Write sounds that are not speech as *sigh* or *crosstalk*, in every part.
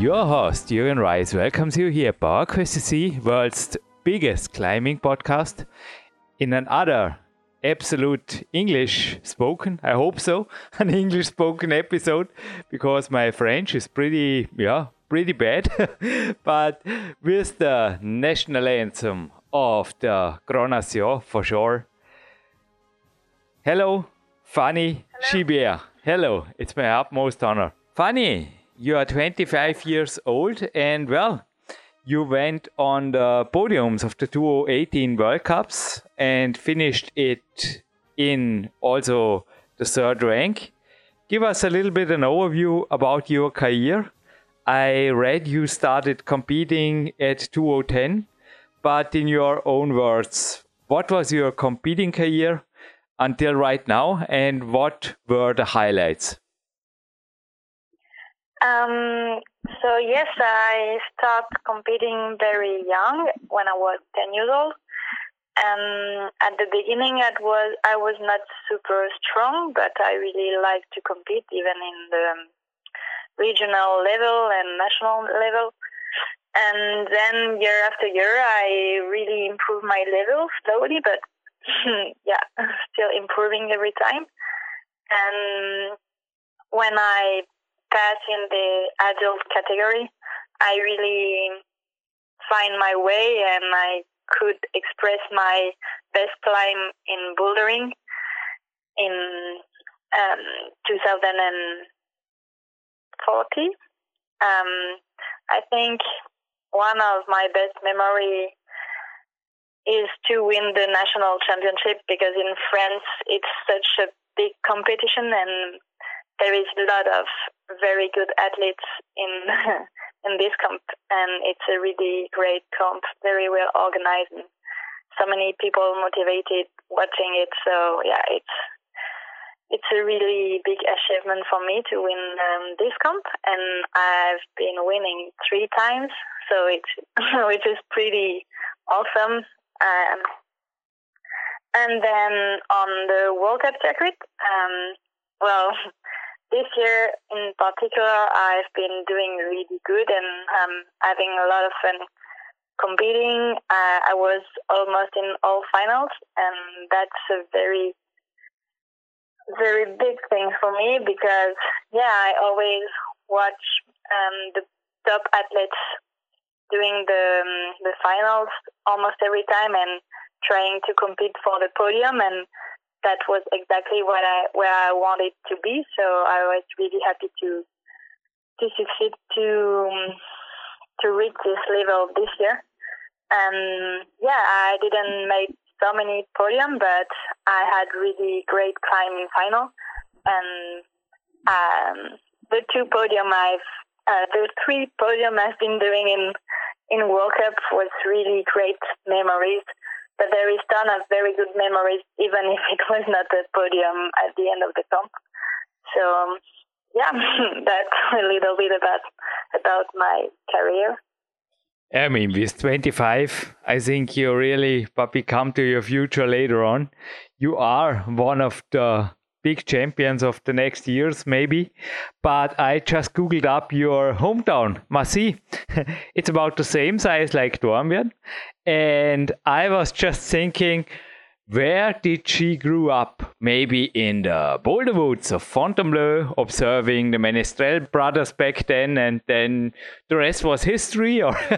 your host, Jürgen Reis, welcomes you here, PowerQuest CC, world's biggest climbing podcast, in another absolute English spoken, I hope so, *laughs* an English spoken episode, because my French is pretty, yeah, pretty bad. *laughs* but with the national anthem of the Grand Nation, for sure. Hello, Fanny Gibert. Hello, it's my utmost honor. Fanny, you are 25 years old and well you went on the podiums of the 2018 world cups and finished it in also the third rank. Give us a little bit an overview about your career. I read you started competing at 2010 but in your own words what was your competing career until right now and what were the highlights um, so yes, I started competing very young when I was 10 years old. And at the beginning, it was I was not super strong, but I really liked to compete, even in the regional level and national level. And then year after year, I really improved my level slowly, but *laughs* yeah, *laughs* still improving every time. And when I pass in the adult category, I really find my way and I could express my best climb in bouldering in um, 2040. Um, I think one of my best memory is to win the national championship because in France it's such a big competition and there is a lot of very good athletes in *laughs* in this camp, and it's a really great camp, very well organized, and so many people motivated watching it. So yeah, it's it's a really big achievement for me to win um, this camp, and I've been winning three times, so it's *laughs* which is pretty awesome. Um, and then on the World Cup circuit, um, well, *laughs* this year in particular, I've been doing really good and um, having a lot of fun competing. Uh, I was almost in all finals, and that's a very, very big thing for me because, yeah, I always watch um, the top athletes doing the um, the finals almost every time and trying to compete for the podium and that was exactly what I where I wanted to be. So I was really happy to to succeed to to reach this level this year. And yeah, I didn't make so many podium, but I had really great climbing final. And um, the two podium I've uh, the three podium I've been doing in in World Cup was really great memories but there is ton of very good memories, even if it was not a podium at the end of the comp. So um, yeah, *laughs* that's a little bit about about my career. I mean, with 25, I think you really, but we come to your future later on. You are one of the big champions of the next years, maybe. But I just googled up your hometown, Massy. *laughs* it's about the same size like Dornbirn. And I was just thinking, where did she grew up? Maybe in the boulder woods of Fontainebleau, observing the Menestrel brothers back then, and then the rest was history. Or *laughs*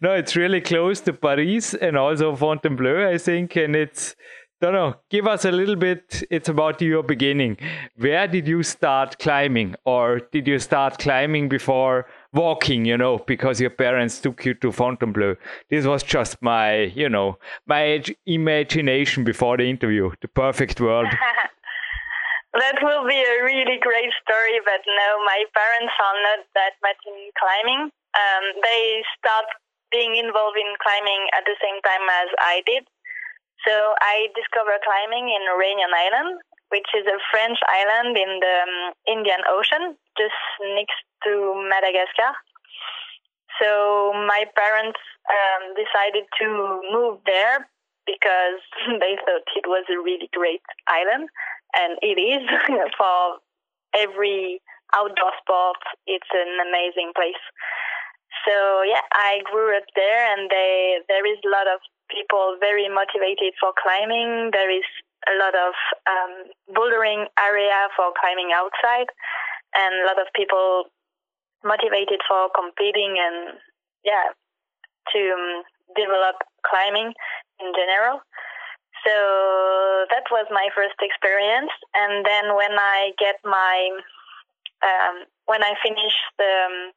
no, it's really close to Paris and also Fontainebleau, I think, and it's don't know. Give us a little bit. It's about your beginning. Where did you start climbing, or did you start climbing before walking, you know, because your parents took you to Fontainebleau. This was just my, you know, my imagination before the interview, the perfect world. *laughs* that will be a really great story, but no, my parents are not that much in climbing. Um, they start being involved in climbing at the same time as I did. So I discovered climbing in Réunion Island, which is a French island in the um, Indian Ocean, just next to Madagascar. So my parents um, decided to move there because *laughs* they thought it was a really great island, and it is *laughs* for every outdoor sport. It's an amazing place. So yeah, I grew up there, and they there is a lot of people very motivated for climbing. There is a lot of um, bouldering area for climbing outside, and a lot of people motivated for competing and yeah to um, develop climbing in general. So that was my first experience, and then when I get my um, when I finished the um,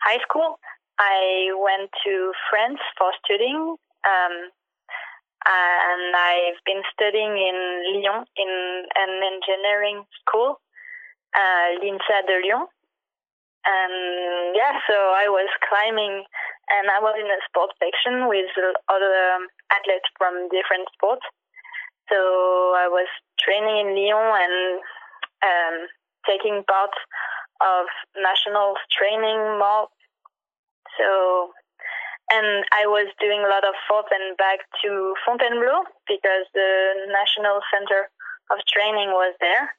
high school, I went to France for studying, um, and I've been studying in Lyon in an engineering school, uh, l'INSA de Lyon. And yeah, so I was climbing, and I was in a sports section with other athletes from different sports. So I was training in Lyon and um, taking part of nationals training more so, and I was doing a lot of forth and back to Fontainebleau because the National Center of Training was there.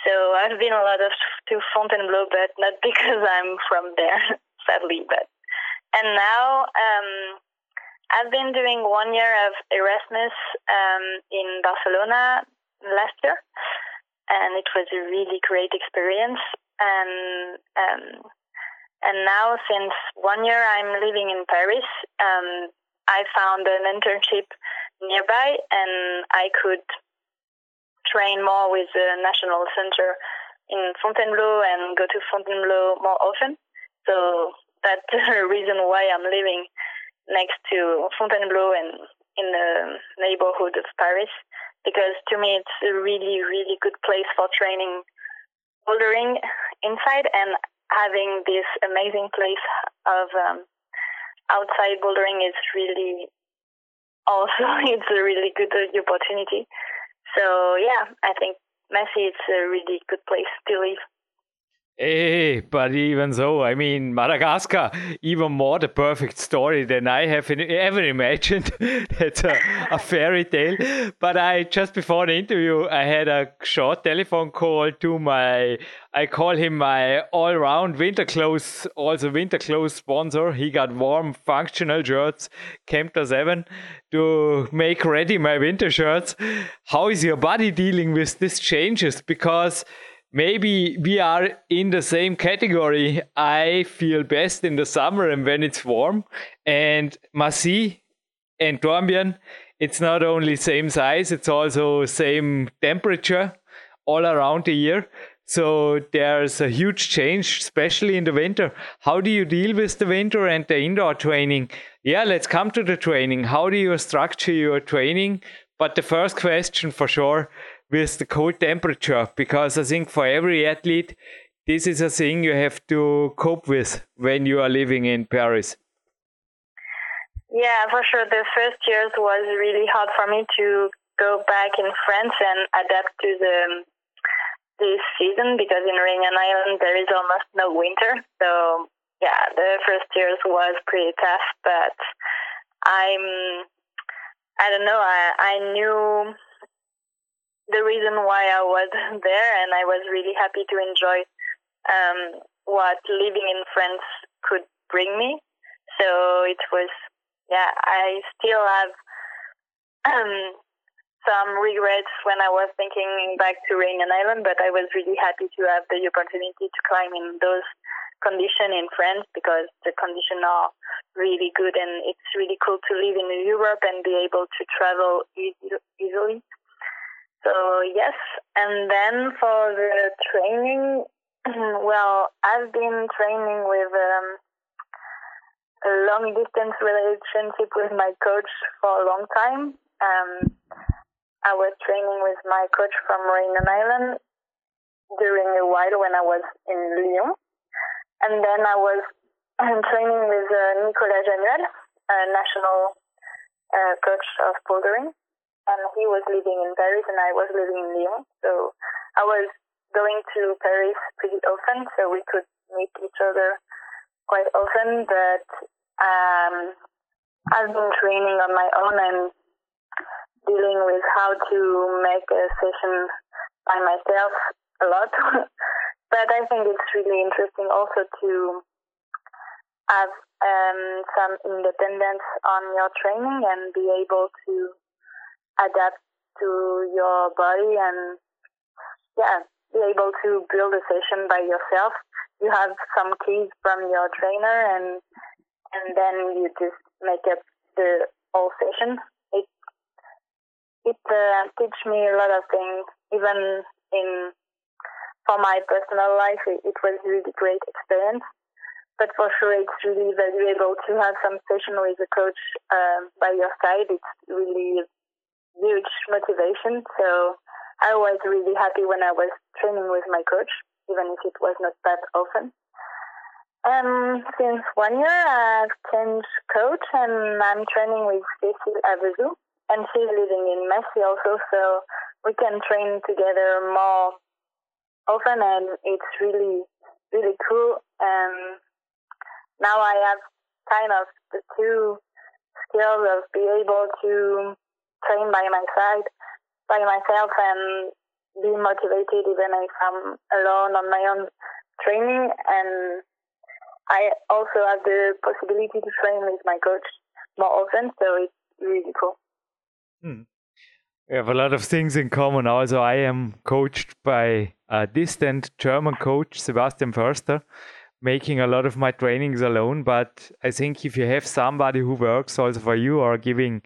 So I've been a lot of to Fontainebleau, but not *laughs* because I'm from there, *laughs* sadly. But and now um, I've been doing one year of Erasmus um, in Barcelona last year, and it was a really great experience. And um, and now, since one year I'm living in Paris, um, I found an internship nearby and I could train more with the National Center in Fontainebleau and go to Fontainebleau more often. So that's *laughs* the reason why I'm living next to Fontainebleau and in the neighborhood of Paris because to me it's a really, really good place for training bouldering inside and having this amazing place of um, outside bouldering is really also *laughs* it's a really good opportunity. So yeah, I think Massy is a really good place to live. Hey, but even so, I mean, Madagascar, even more the perfect story than I have ever imagined. *laughs* That's a, a, fairy tale. But I just before the interview, I had a short telephone call to my, I call him my all-round winter clothes, also winter clothes sponsor. He got warm, functional shirts, Kempter Seven, to make ready my winter shirts. How is your body dealing with these changes? Because maybe we are in the same category. I feel best in the summer and when it's warm. And Massy and Dornbirn, it's not only same size, it's also same temperature all around the year. So there's a huge change, especially in the winter. How do you deal with the winter and the indoor training? Yeah, let's come to the training. How do you structure your training? But the first question for sure with the cold temperature because I think for every athlete, this is a thing you have to cope with when you are living in Paris. Yeah, for sure. The first years was really hard for me to go back in France and adapt to the this season because in Réunion Island there is almost no winter. So yeah, the first years was pretty tough, but I'm I don't know. I I knew the reason why I was *laughs* there, and I was really happy to enjoy um, what living in France could bring me. So it was, yeah, I still have um, some regrets when I was thinking back to Réunion Island, but I was really happy to have the opportunity to climb in those conditions in France because the conditions are really good and it's really cool to live in Europe and be able to travel easily. So yes, and then for the training, *clears throat* well, I've been training with um, a long distance relationship with my coach for a long time. Um, I was training with my coach from Réunion Island during a while when I was in Lyon. And then I was *clears throat* training with uh, Nicolas Januel, a national uh, coach of bouldering. And he was living in Paris and I was living in Lyon. So I was going to Paris pretty often, so we could meet each other quite often. But um, I've been training on my own and dealing with how to make a session by myself a lot. *laughs* but I think it's really interesting also to have um, some independence on your training and be able to adapt to your body and yeah, be able to build a session by yourself. You have some keys from your trainer and and then you just make up the whole session. It it uh, teach me a lot of things. Even in for my personal life, it, it was really great experience. But for sure, it's really valuable to have some session with a coach uh, by your side. It's really huge motivation. So I was really happy when I was training with my coach, even if it was not that often. Um, since one year, I've changed coach and I'm training with Cécile Avezou, and she's living in Massy also, so we can train together more often, and it's really, really cool. And now I have kind of the two skills of being able to train by my side, by myself, and be motivated even if I'm alone on my own training and I also have the possibility to train with my coach more often, so it's really cool. Hmm. We have a lot of things in common. Also, I am coached by a distant German coach, Sebastian Förster, making a lot of my trainings alone. But I think if you have somebody who works also for you or giving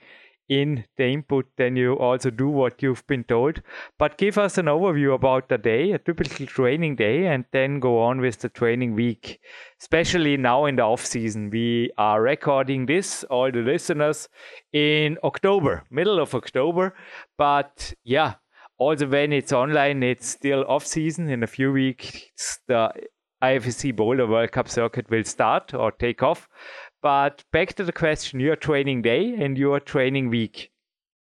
in the input, then you also do what you've been told. But give us an overview about the day, a typical training day, and then go on with the training week. Especially now in the off season, we are recording this, all the listeners, in October, middle of October. But yeah, also when it's online, it's still off season. In a few weeks, the IFSC Boulder World Cup circuit will start or take off. But back to the question: your training day and your training week.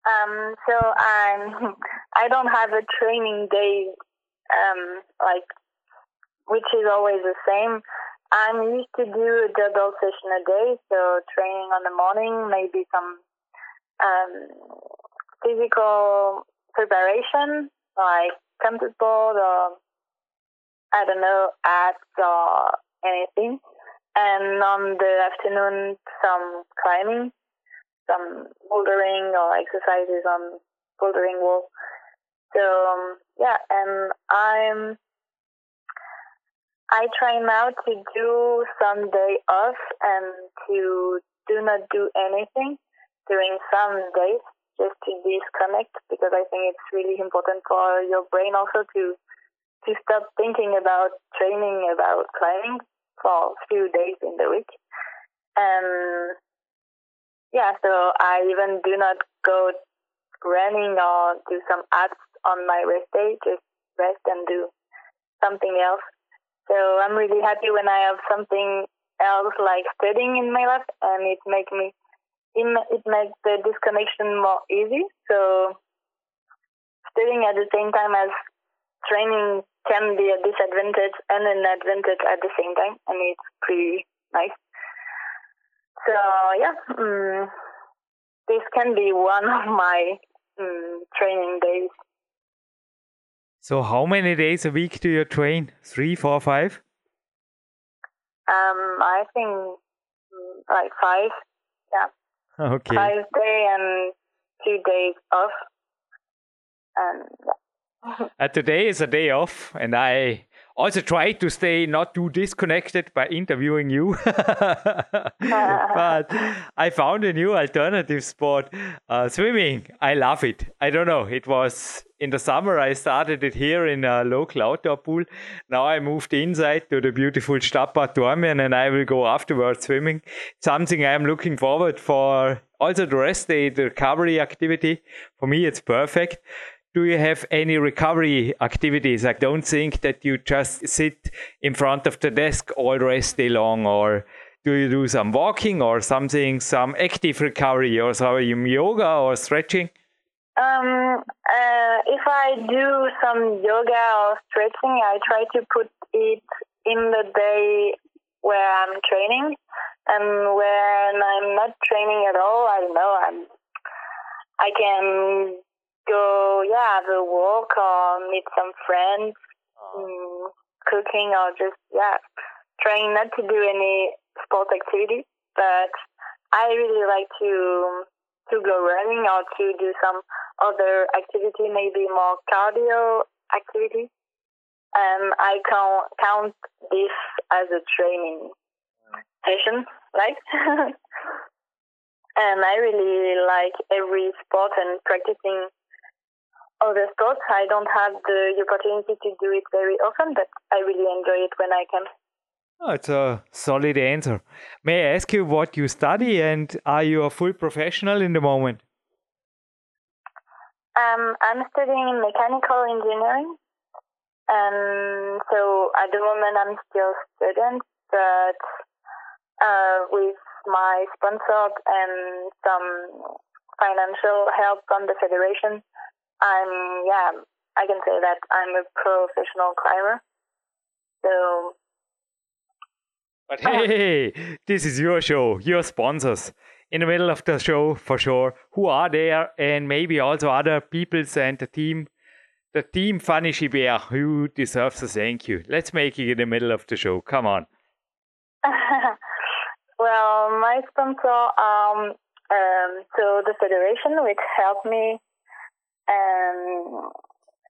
Um, so I'm. *laughs* I don't have a training day, um, like, which is always the same. I'm used to do a double session a day, so training on the morning, maybe some um, physical preparation, like compass board or I don't know, abs or anything and on the afternoon some climbing, some bouldering or exercises on bouldering wall. So um, yeah, and I'm I try now to do some day off and to do not do anything during some days just to disconnect because I think it's really important for your brain also to to stop thinking about training about climbing for a few days in the week. And yeah, so I even do not go running or do some abs on my rest day, just rest and do something else. So I'm really happy when I have something else like studying in my life, and it makes me it makes the disconnection more easy. So studying at the same time as training can be a disadvantage and an advantage at the same time, and it's pretty nice. So yeah, um, this can be one of my um, training days. So how many days a week do you train? Three, four, five? Um, I think mm, like five. Yeah. Okay. Five day and two days off, and yeah. *laughs* uh, today is a day off, and I also try to stay not too disconnected by interviewing you. *laughs* but *laughs* I found a new alternative sport, uh, swimming. I love it. I don't know. It was in the summer. I started it here in a local outdoor pool. Now I moved inside to the beautiful Stadtbad Dornbirn, and I will go afterwards swimming. Something I am looking forward for. Also the rest day, the recovery activity. For me, it's perfect do you have any recovery activities? I don't think that you just sit in front of the desk all rest day long, or do you do some walking or something, some active recovery, or some yoga or stretching? Um, uh, if I do some yoga or stretching, I try to put it in the day where I'm training, and when I'm not training at all, I don't know, I'm I can go, yeah, have a walk or meet some friends, um, cooking or just, yeah, trying not to do any sport activity. But I really like to to go running or to do some other activity, maybe more cardio activity. Um, I can count this as a training session, right? *laughs* and I really like every sport and practicing other sports. I don't have the opportunity to do it very often, but I really enjoy it when I can. Oh, it's a solid answer. May I ask you what you study and are you a full professional in the moment? Um, I'm studying mechanical engineering. And so at the moment I'm still a student, but uh, with my sponsor and some financial help from the federation, I'm yeah, I can say that I'm a professional climber. So But *laughs* hey, this is your show, your sponsors. In the middle of the show, for sure, who are there, and maybe also other peoples and the team, the team Fanny Gibert, who deserves a thank you. Let's make it in the middle of the show. Come on. *laughs* well, my sponsor, um, um, so the federation, which helped me um,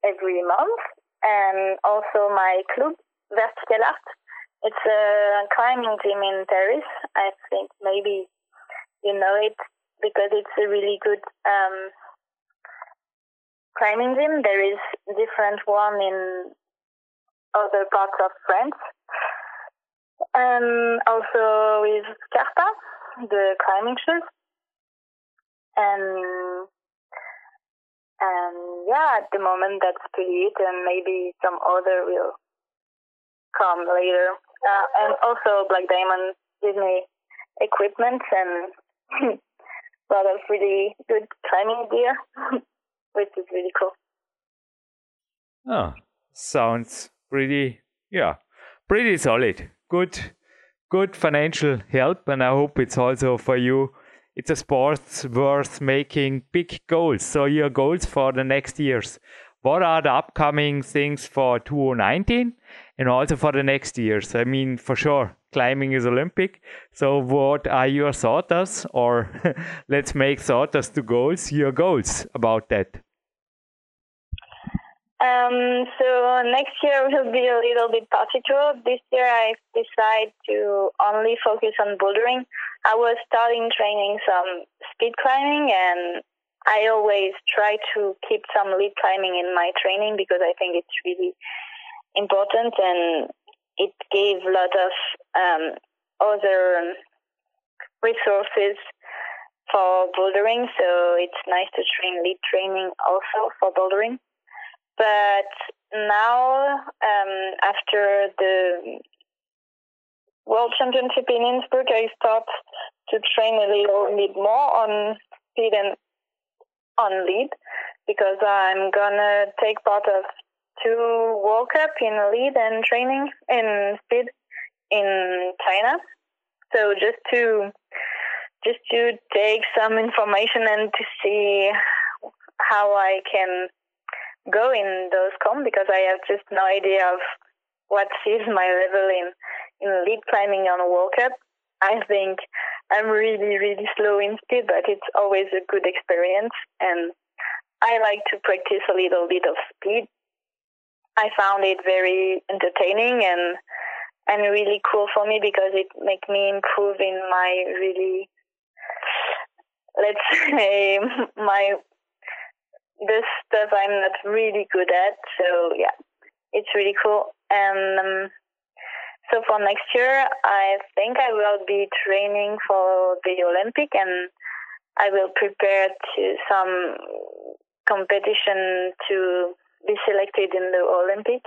every month, and also my club, Vertical Art. It's a climbing gym in Paris. I think maybe you know it because it's a really good um, climbing gym. There is different one in other parts of France. Um, also with Scarpa, the climbing shoes. And and yeah, at the moment that's pretty it, and maybe some other will come later. Uh, and also Black Diamond me equipment and a lot of really good climbing gear, *laughs* which is really cool. Oh, sounds pretty, yeah, pretty solid. Good, good financial help, and I hope it's also for you it's a sport worth making big goals. So your goals for the next years. What are the upcoming things for 2019 and also for the next years? I mean, for sure, climbing is Olympic. So what are your thoughts or *laughs* let's make thoughts to goals, your goals about that? Um, so next year will be a little bit particular. This year I decided to only focus on bouldering. I was starting training some speed climbing and I always try to keep some lead climbing in my training because I think it's really important and it gave a lot of um, other resources for bouldering. So it's nice to train lead training also for bouldering. But now, um, after the World Championship in Innsbruck, I start to train a little bit more on speed and on lead because I'm gonna take part of two World Cup in lead and training in speed in China. So just to just to take some information and to see how I can go in those comp because I have just no idea of what is my level in in lead climbing on a World Cup. I think I'm really really slow in speed, but it's always a good experience, and I like to practice a little bit of speed. I found it very entertaining and and really cool for me because it make me improve in my really let's *laughs* say my the stuff I'm not really good at. So yeah, it's really cool. And um, so for next year, I think I will be training for the Olympic and I will prepare to some competition to be selected in the Olympic.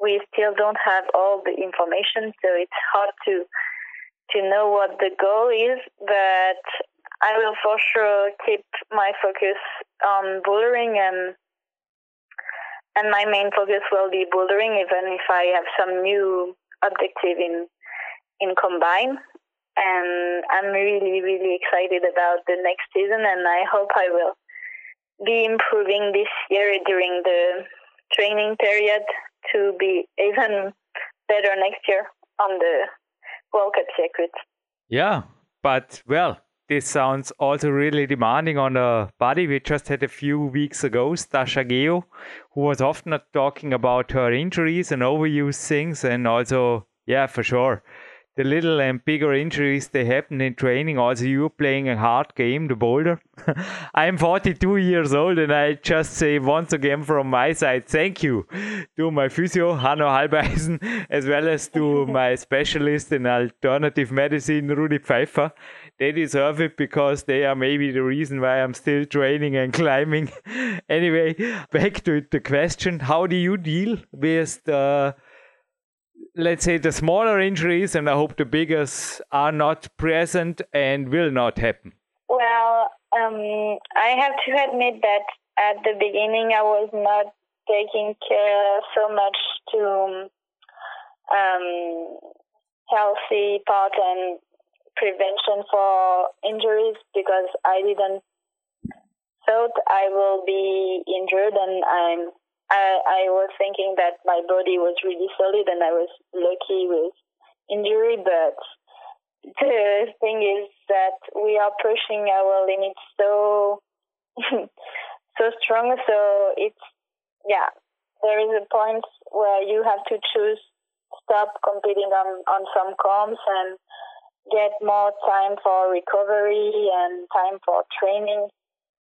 We still don't have all the information, so it's hard to to know what the goal is. But I will for sure keep my focus on bouldering and and my main focus will be bouldering, even if I have some new objective in in combine. And I'm really, really excited about the next season, and I hope I will be improving this year during the training period to be even better next year on the World Cup circuit. Yeah, but well, this sounds also really demanding on the body. We just had a few weeks ago Stasha Gejo, who was often talking about her injuries and overuse things, and also, yeah, for sure, the little and bigger injuries they happen in training. Also, you playing a hard game, the boulder. *laughs* I'm 42 years old, and I just say once again from my side, thank you to my physio, Hanno Halbeisen, *laughs* as well as to *laughs* my specialist in alternative medicine, Rudi Pfeiffer. They deserve it because they are maybe the reason why I'm still training and climbing. *laughs* anyway, back to the question how do you deal with the let's say the smaller injuries and I hope the biggest are not present and will not happen? Well, um, I have to admit that at the beginning I was not taking care so much to um, healthy part and prevention for injuries because I didn't thought I will be injured and I'm I, I was thinking that my body was really solid and I was lucky with injury, but *laughs* the thing is that we are pushing our limits so *laughs* so strong. So it's yeah, there is a point where you have to choose stop competing on on some comps and get more time for recovery and time for training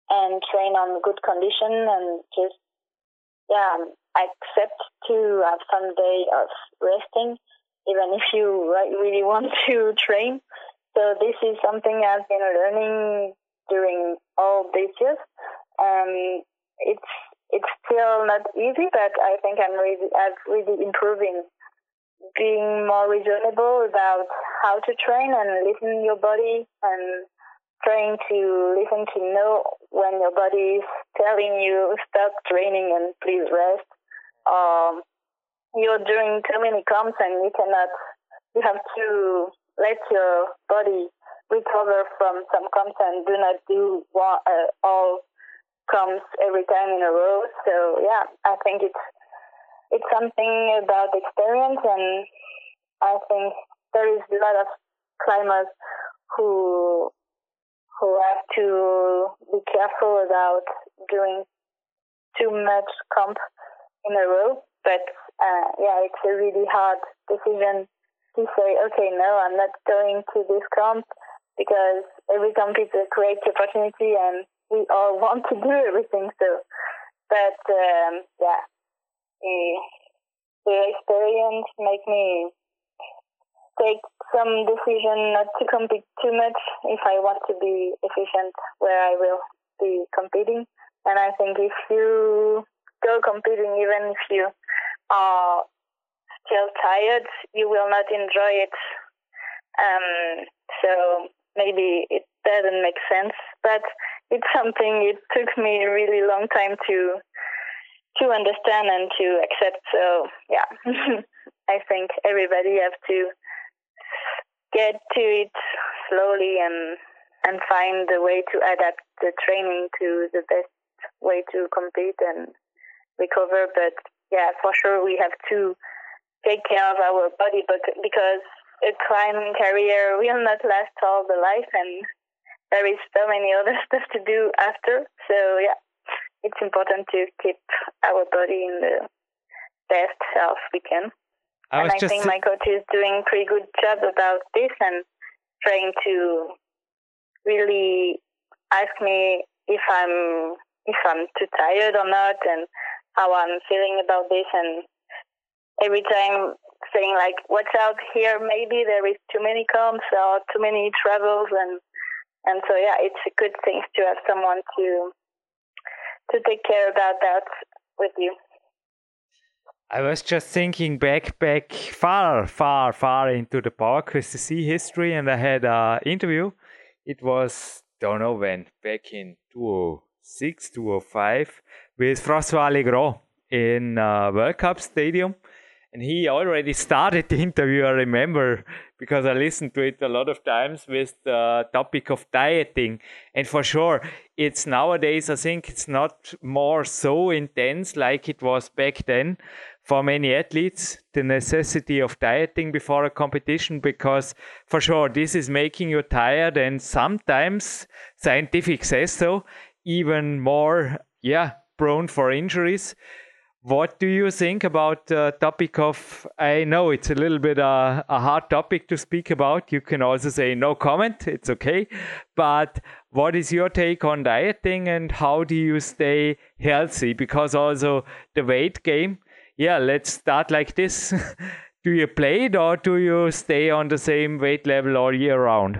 and train on good condition and just yeah, accept to have some day of resting, even if you really *laughs* want to train. So this is something I've been learning during all these years. Um, it's it's still not easy, but I think I'm really I've really improving being more reasonable about how to train and listen your body and trying to listen to know when your body is telling you stop training and please rest. Um, you're doing too many comps and you cannot, you have to let your body recover from some comps and do not do one, uh, all comps every time in a row. So yeah, I think it's, it's something about experience and I think there is a lot of climbers who who have to be careful about doing too much comp in a row. But uh, yeah, it's a really hard decision to say, okay, no, I'm not going to this comp because every comp is a great opportunity and we all *laughs* want to do everything. So, but um, yeah, the, experience make me take some decision not to compete too much if I want to be efficient where I will be competing. And I think if you go competing, even if you are still tired, you will not enjoy it. Um, so maybe it doesn't make sense, but it's something it took me a really long time to to understand and to accept. So yeah, *laughs* I think everybody have to get to it slowly and and find the way to adapt the training to the best way to compete and recover. But yeah, for sure we have to take care of our body, but because a climbing career will not last all the life, and there is so many other *laughs* stuff to do after. So yeah, it's important to keep our body in the best health we can. I and I think my coach is doing pretty good job about this and trying to really ask me if I'm if I'm too tired or not and how I'm feeling about this and every time saying like watch out here maybe there is too many comps or too many travels and and so yeah it's a good thing to have someone to to take care about that with you I was just thinking back, back far, far, far into the PowerQuest see history, and I had an interview. It was don't know when, back in 2006, 2005, with Francois Legrand in uh, World Cup Stadium and he already *laughs* started the interview, I remember, because I listened to it a lot of times with the topic of dieting. And for sure, it's nowadays, I think it's not more so intense like it was back then for many athletes, the necessity of dieting before a competition, because for sure, this is making you tired. And sometimes scientific says so, even more, yeah, prone for injuries. What do you think about the topic of? I know it's a little bit uh, a hard topic to speak about. You can also say no comment, it's okay. But what is your take on dieting and how do you stay healthy? Because also the weight game, yeah, let's start like this. *laughs* do you play it or do you stay on the same weight level all year round?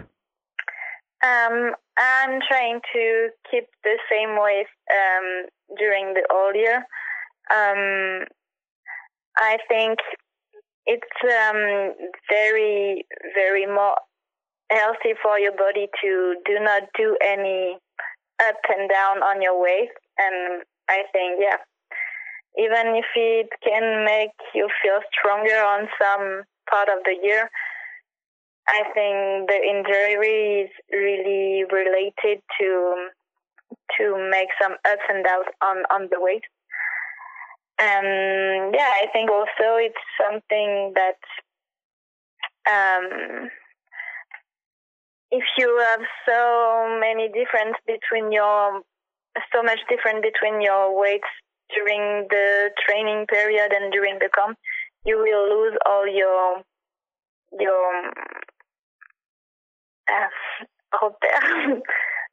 Um, I'm trying to keep the same weight um, during the all year um, I think it's um, very, very more healthy for your body to do not do any up and down on your weight. And I think, yeah, even if it can make you feel stronger on some part of the year, I think the injury is really related to to make some ups and downs on on the weight. Um, yeah, I think also it's something that um, if you have so many difference between your so much different between your weights during the training period and during the comp, you will lose all your your uh,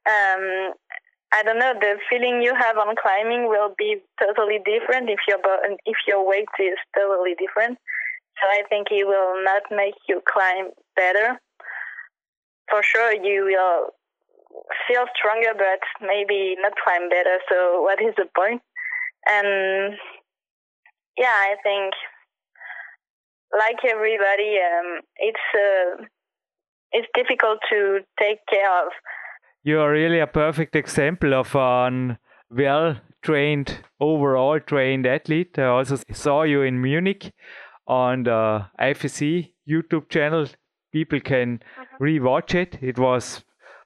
um, *laughs* *laughs* I don't know. The feeling you have on climbing will be totally different if your if your weight is totally different. So I think it will not make you climb better. For sure, you will feel stronger, but maybe not climb better. So what is the point? And yeah, I think like everybody, um, it's uh, it's difficult to take care of you are really a perfect example of an well trained, overall trained athlete. I also saw you in Munich on the IFSC YouTube channel. People can mm-hmm. rewatch it. It was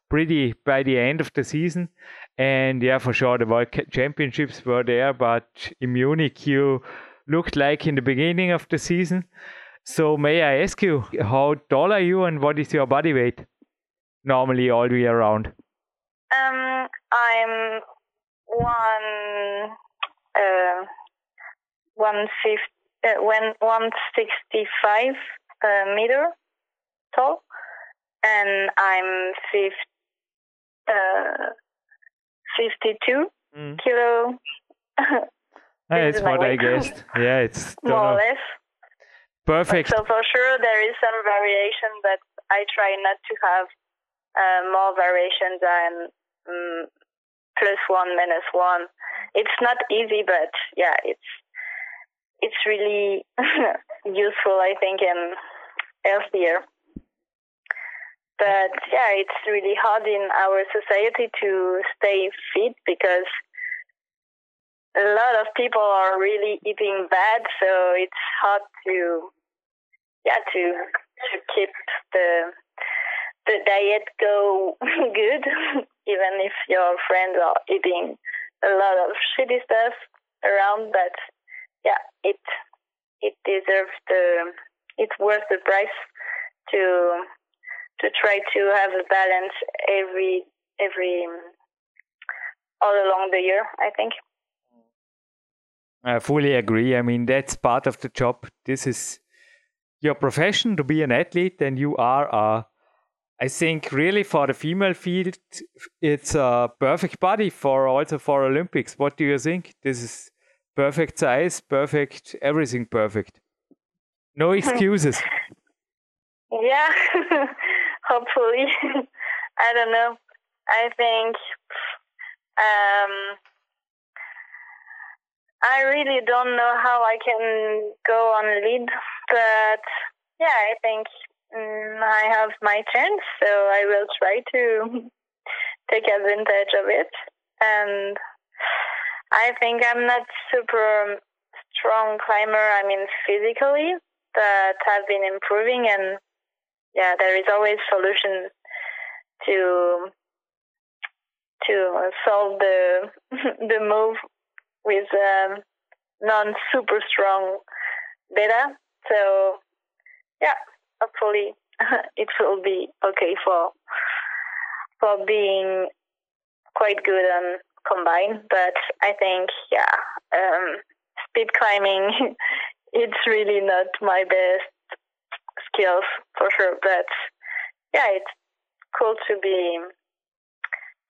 pretty by the end of the season. And yeah, for sure, the World Championships were there. But in Munich, you looked like in the beginning of the season. So, may I ask you, how tall are you and what is your body weight normally all year round? Um, I'm one uh, one fifty uh, when one sixty five uh, meter tall, and I'm fifty uh, fifty two mm. kilo. *laughs* That's what I guessed. *laughs* Yeah, it's *laughs* more or less. Perfect. So for sure there is some variation, but I try not to have uh, more variation than um, plus one minus one. It's not easy, but yeah, it's it's really *laughs* useful, I think, and healthier. But yeah, it's really hard in our society to stay fit because a lot of people are really eating bad, so it's hard to yeah to to keep the the diet go *laughs* good, *laughs* even if your friends are eating a lot of shitty stuff around. But yeah, it it deserves the it's worth the price to to try to have a balance every every all along the year. I think. I fully agree. I mean, that's part of the job. This is your profession to be an athlete, and you are a I think really for the female field, it's a perfect body for also for Olympics. What do you think? This is perfect size, perfect, everything perfect. No *laughs* excuses. yeah, *laughs* hopefully. *laughs* I don't know. I think um, I really don't know how I can go on lead, but yeah, I think um, I have my chance, so I will try to *laughs* take advantage of it. And I think I'm not super strong climber. I mean, physically, but I've been improving, and yeah, there is always solutions to to solve the *laughs* the move with um, non super strong beta. So yeah, hopefully *laughs* it will be okay for for being quite good on combine. But I think yeah, um, speed climbing *laughs* it's really not my best skills for sure. But yeah, it's cool to be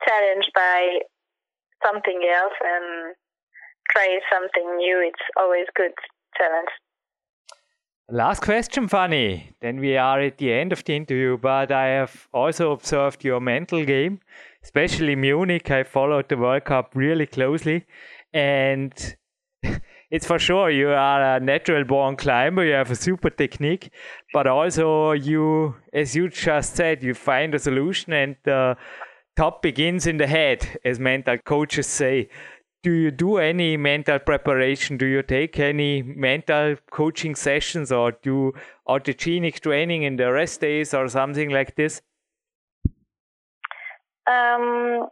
challenged by something else and try something new. It's always good challenge. Last question, Fanny. Then we are at the end of the interview, but I have also observed your mental game, especially Munich. I followed the World Cup really closely, and *laughs* it's for sure you are a natural born climber. You have a super technique, but also you, as you just said, you find a solution, and the top begins in the head, as mental coaches say do you do any mental preparation? Do you take any mental coaching sessions or do autogenic training in the rest days or something like this? Um,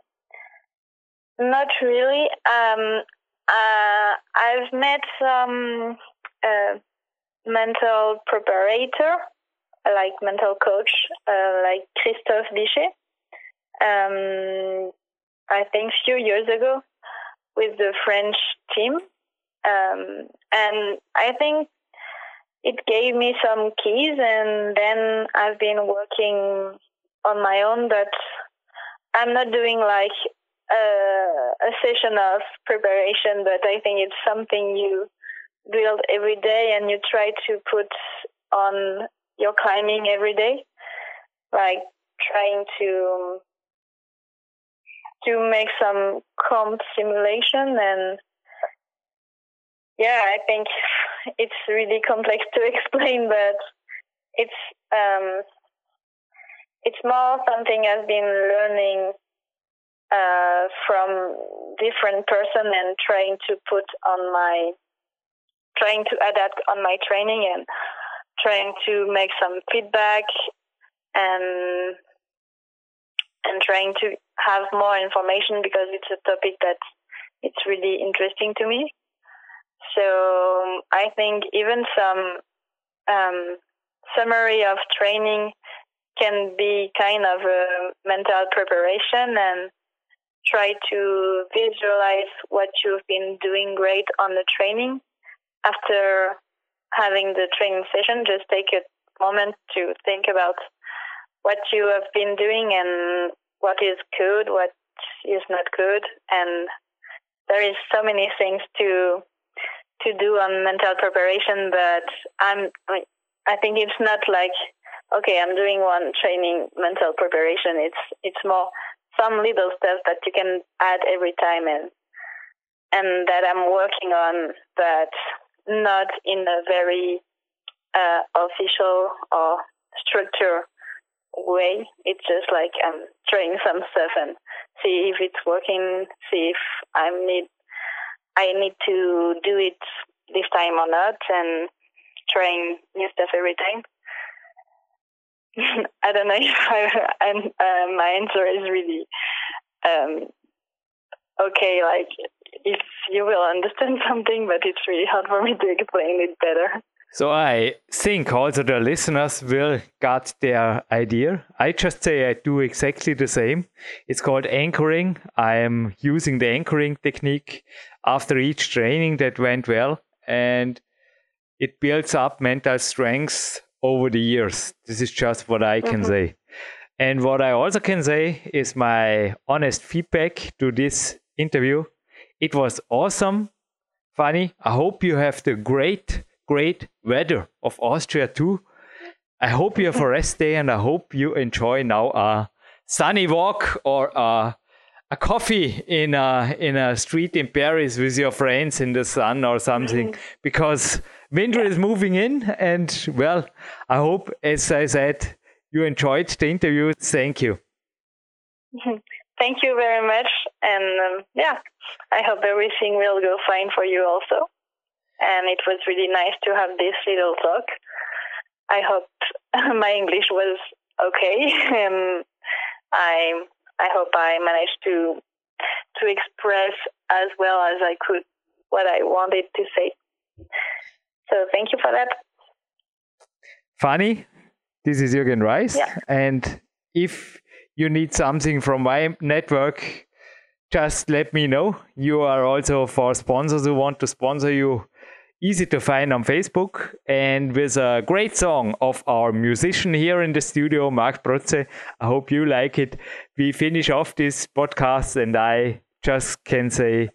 not really. Um, uh, I've met some uh, mental preparator, like mental coach, uh, like Christophe Bichet. Um, I think a few years ago with the French team. Um, and I think it gave me some keys, and then I've been working on my own, but I'm not doing like a, a session of preparation, but I think it's something you build every day and you try to put on your climbing every day, like trying to to make some comp simulation and yeah, I think it's really complex to *laughs* explain, but it's um, it's more something I've been learning uh, from different person and trying to put on my trying to adapt on my training and trying to make some feedback and and trying to have more information because it's a topic that it's really interesting to me. So I think even some um, summary of training can be kind of a mental preparation and try to visualize what you've been doing great on the training. After having the training session, just take a moment to think about what you have been doing and what is good, what is not good, and there is so many things to to do on mental preparation. But I'm I think it's not like okay, I'm doing one training mental preparation. It's it's more some little stuff that you can add every time and and that I'm working on, but not in a very uh, official or structure way. It's just like I'm trying some stuff and see if it's working, see if I need I need to do it this time or not, and trying new stuff every time. *laughs* I don't know *laughs* if I, I'm, uh, my answer is really um, okay. Like if you will understand *laughs* something, but it's really hard for me to explain it better. So I think also the listeners will get their idea. I just say I do exactly the same. It's called anchoring. I am using the anchoring technique after each training that went well and it builds up mental strength over the years. This is just what I can mm-hmm. say. And what I also can say is my honest feedback to this interview. It was awesome, Fanny. I hope you have the great great weather of Austria too. I hope you have a rest day and I hope you enjoy now a sunny walk or a, a coffee in a, in a street in Paris with your friends in the sun or something *laughs* because winter is moving in. And well, I hope, as I said, you enjoyed the interview. Thank you. *laughs* Thank you very much. And um, yeah, I hope everything will go fine for you also and it was really nice to have this little talk. I hope *laughs* my English was okay, and *laughs* um, I I hope I managed to to express as well as I could what I wanted to say. So thank you for that. Fanny, this is Jürgen Reis, yeah. and if you need something from my network, just let me know. You are also for sponsors who want to sponsor you easy to find on Facebook and with a great song of our musician here in the studio, Mark Protze. I hope you like it. We finish off this podcast and I just can say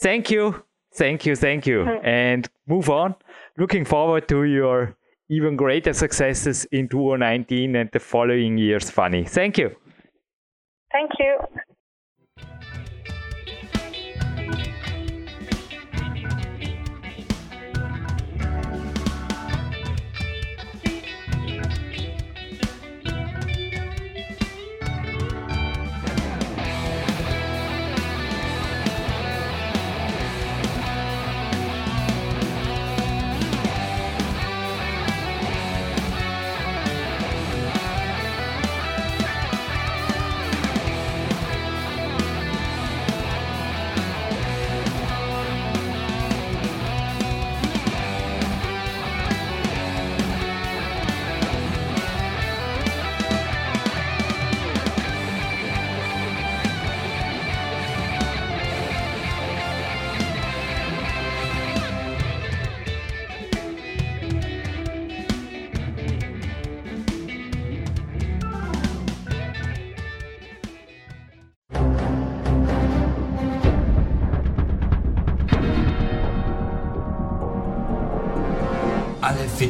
thank you, thank you, thank you, and move on. Looking forward to your even greater successes in 2019 and the following years, Fanny. Thank you. Thank you.